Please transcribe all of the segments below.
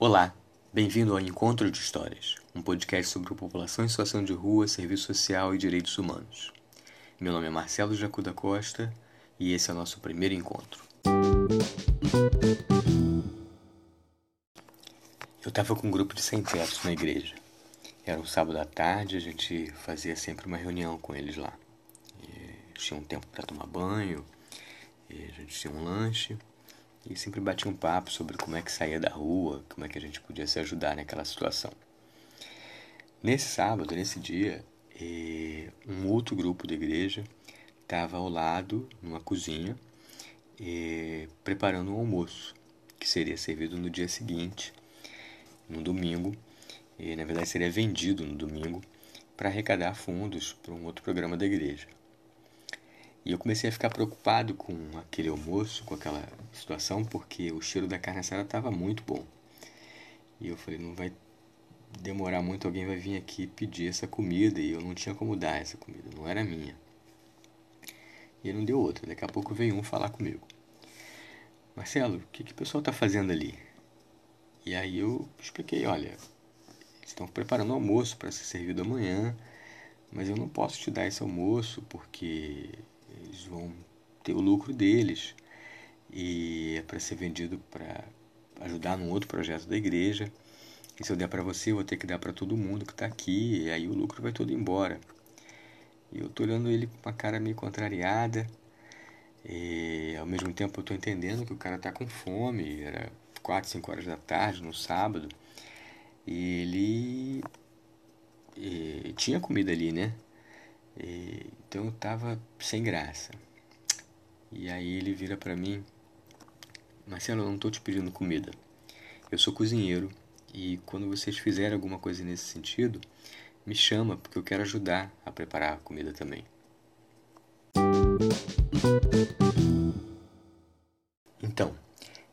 Olá, bem-vindo ao Encontro de Histórias, um podcast sobre população em situação de rua, serviço social e direitos humanos. Meu nome é Marcelo Jacuda Costa e esse é o nosso primeiro encontro. Eu estava com um grupo de sem-tetos na igreja. Era um sábado à tarde, a gente fazia sempre uma reunião com eles lá. E tinha um tempo para tomar banho, a gente tinha um lanche e sempre batia um papo sobre como é que saía da rua, como é que a gente podia se ajudar naquela situação. Nesse sábado, nesse dia, eh, um outro grupo da igreja estava ao lado, numa cozinha, eh, preparando um almoço que seria servido no dia seguinte, no domingo, e na verdade seria vendido no domingo para arrecadar fundos para um outro programa da igreja. E eu comecei a ficar preocupado com aquele almoço, com aquela situação, porque o cheiro da carne assada estava muito bom. E eu falei, não vai demorar muito, alguém vai vir aqui pedir essa comida e eu não tinha como dar essa comida, não era minha. E não deu outra, daqui a pouco veio um falar comigo. Marcelo, o que, que o pessoal está fazendo ali? E aí eu expliquei, olha, eles estão preparando o almoço para ser servido amanhã, mas eu não posso te dar esse almoço porque eles vão ter o lucro deles e é para ser vendido para ajudar num outro projeto da igreja. E se eu der para você, eu vou ter que dar para todo mundo que está aqui, e aí o lucro vai todo embora. E eu tô olhando ele com uma cara meio contrariada, e ao mesmo tempo eu tô entendendo que o cara tá com fome, era 4, 5 horas da tarde, no sábado, e ele e tinha comida ali, né? Então eu tava sem graça. E aí ele vira para mim, Marcelo, eu não tô te pedindo comida. Eu sou cozinheiro e quando vocês fizerem alguma coisa nesse sentido, me chama porque eu quero ajudar a preparar a comida também. Então,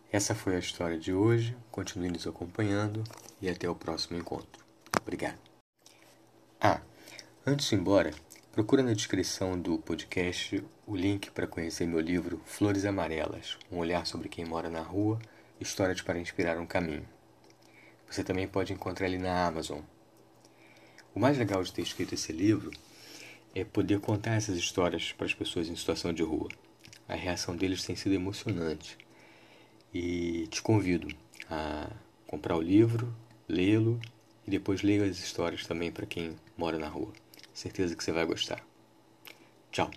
essa foi a história de hoje. Continue nos acompanhando e até o próximo encontro. Obrigado. Ah, antes de ir embora, Procura na descrição do podcast o link para conhecer meu livro Flores Amarelas, um olhar sobre quem mora na rua, histórias para inspirar um caminho. Você também pode encontrar ele na Amazon. O mais legal de ter escrito esse livro é poder contar essas histórias para as pessoas em situação de rua. A reação deles tem sido emocionante. E te convido a comprar o livro, lê-lo e depois leia as histórias também para quem mora na rua. Certeza que você vai gostar. Tchau.